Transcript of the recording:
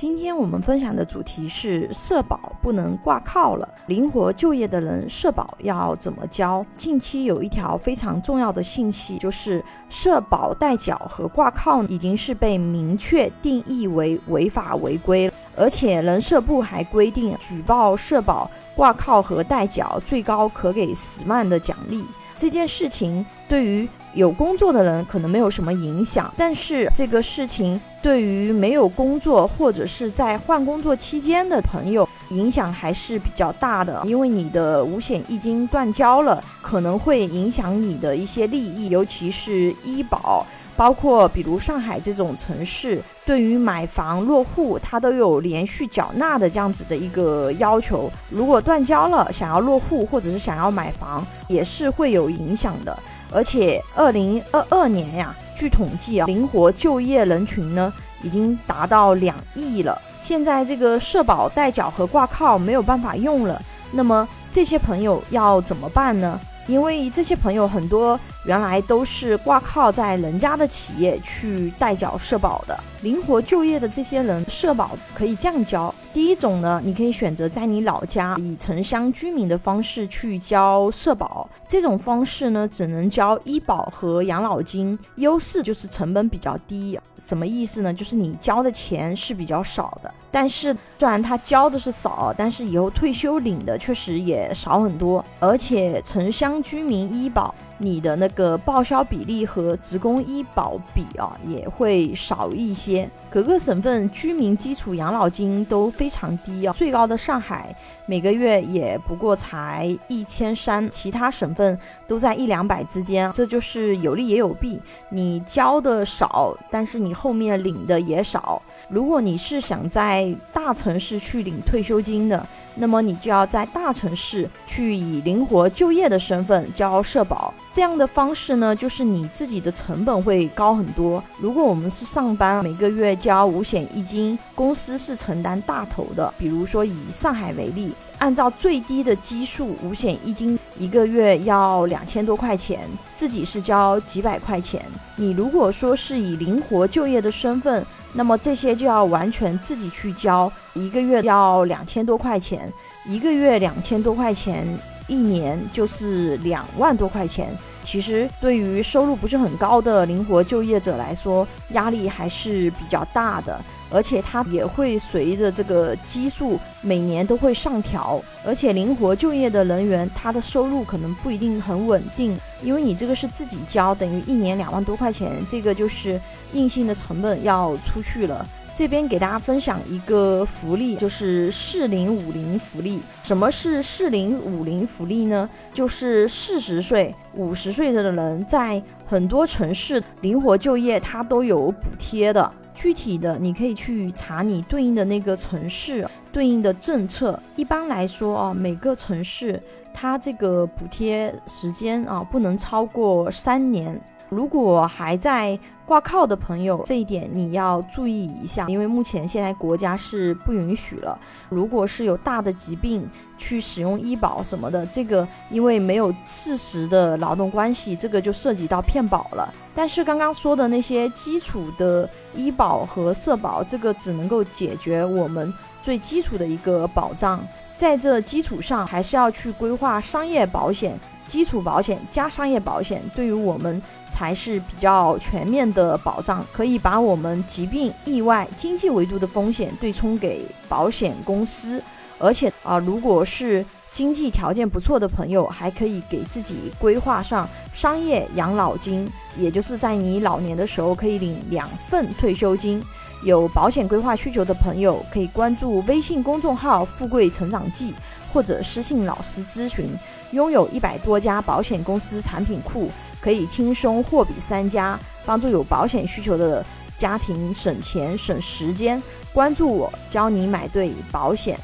今天我们分享的主题是社保不能挂靠了，灵活就业的人社保要怎么交？近期有一条非常重要的信息，就是社保代缴和挂靠已经是被明确定义为违法违规了，而且人社部还规定，举报社保挂靠和代缴，最高可给十万的奖励。这件事情对于有工作的人可能没有什么影响，但是这个事情对于没有工作或者是在换工作期间的朋友影响还是比较大的，因为你的五险一金断交了，可能会影响你的一些利益，尤其是医保。包括比如上海这种城市，对于买房落户，它都有连续缴纳的这样子的一个要求。如果断交了，想要落户或者是想要买房，也是会有影响的。而且，二零二二年呀，据统计啊，灵活就业人群呢已经达到两亿了。现在这个社保代缴和挂靠没有办法用了，那么这些朋友要怎么办呢？因为这些朋友很多原来都是挂靠在人家的企业去代缴社保的，灵活就业的这些人社保可以这样交。第一种呢，你可以选择在你老家以城乡居民的方式去交社保，这种方式呢只能交医保和养老金，优势就是成本比较低。什么意思呢？就是你交的钱是比较少的，但是虽然他交的是少，但是以后退休领的确实也少很多，而且城乡居民医保。你的那个报销比例和职工医保比啊，也会少一些。各个省份居民基础养老金都非常低啊，最高的上海每个月也不过才一千三，其他省份都在一两百之间。这就是有利也有弊，你交的少，但是你后面领的也少。如果你是想在大城市去领退休金的，那么你就要在大城市去以灵活就业的身份交社保。这样的方式呢，就是你自己的成本会高很多。如果我们是上班，每个月交五险一金，公司是承担大头的。比如说以上海为例，按照最低的基数，五险一金一个月要两千多块钱，自己是交几百块钱。你如果说是以灵活就业的身份，那么这些就要完全自己去交，一个月要两千多块钱，一个月两千多块钱。一年就是两万多块钱，其实对于收入不是很高的灵活就业者来说，压力还是比较大的。而且它也会随着这个基数每年都会上调。而且灵活就业的人员，他的收入可能不一定很稳定，因为你这个是自己交，等于一年两万多块钱，这个就是硬性的成本要出去了。这边给大家分享一个福利，就是适龄五零福利。什么是适龄五零福利呢？就是四十岁、五十岁的人在很多城市灵活就业，它都有补贴的。具体的，你可以去查你对应的那个城市对应的政策。一般来说啊，每个城市它这个补贴时间啊，不能超过三年。如果还在挂靠的朋友，这一点你要注意一下，因为目前现在国家是不允许了。如果是有大的疾病去使用医保什么的，这个因为没有事实的劳动关系，这个就涉及到骗保了。但是刚刚说的那些基础的医保和社保，这个只能够解决我们最基础的一个保障，在这基础上还是要去规划商业保险。基础保险加商业保险，对于我们才是比较全面的保障，可以把我们疾病、意外、经济维度的风险对冲给保险公司。而且啊，如果是经济条件不错的朋友，还可以给自己规划上商业养老金，也就是在你老年的时候可以领两份退休金。有保险规划需求的朋友，可以关注微信公众号“富贵成长记”或者私信老师咨询。拥有一百多家保险公司产品库，可以轻松货比三家，帮助有保险需求的家庭省钱省时间。关注我，教你买对保险。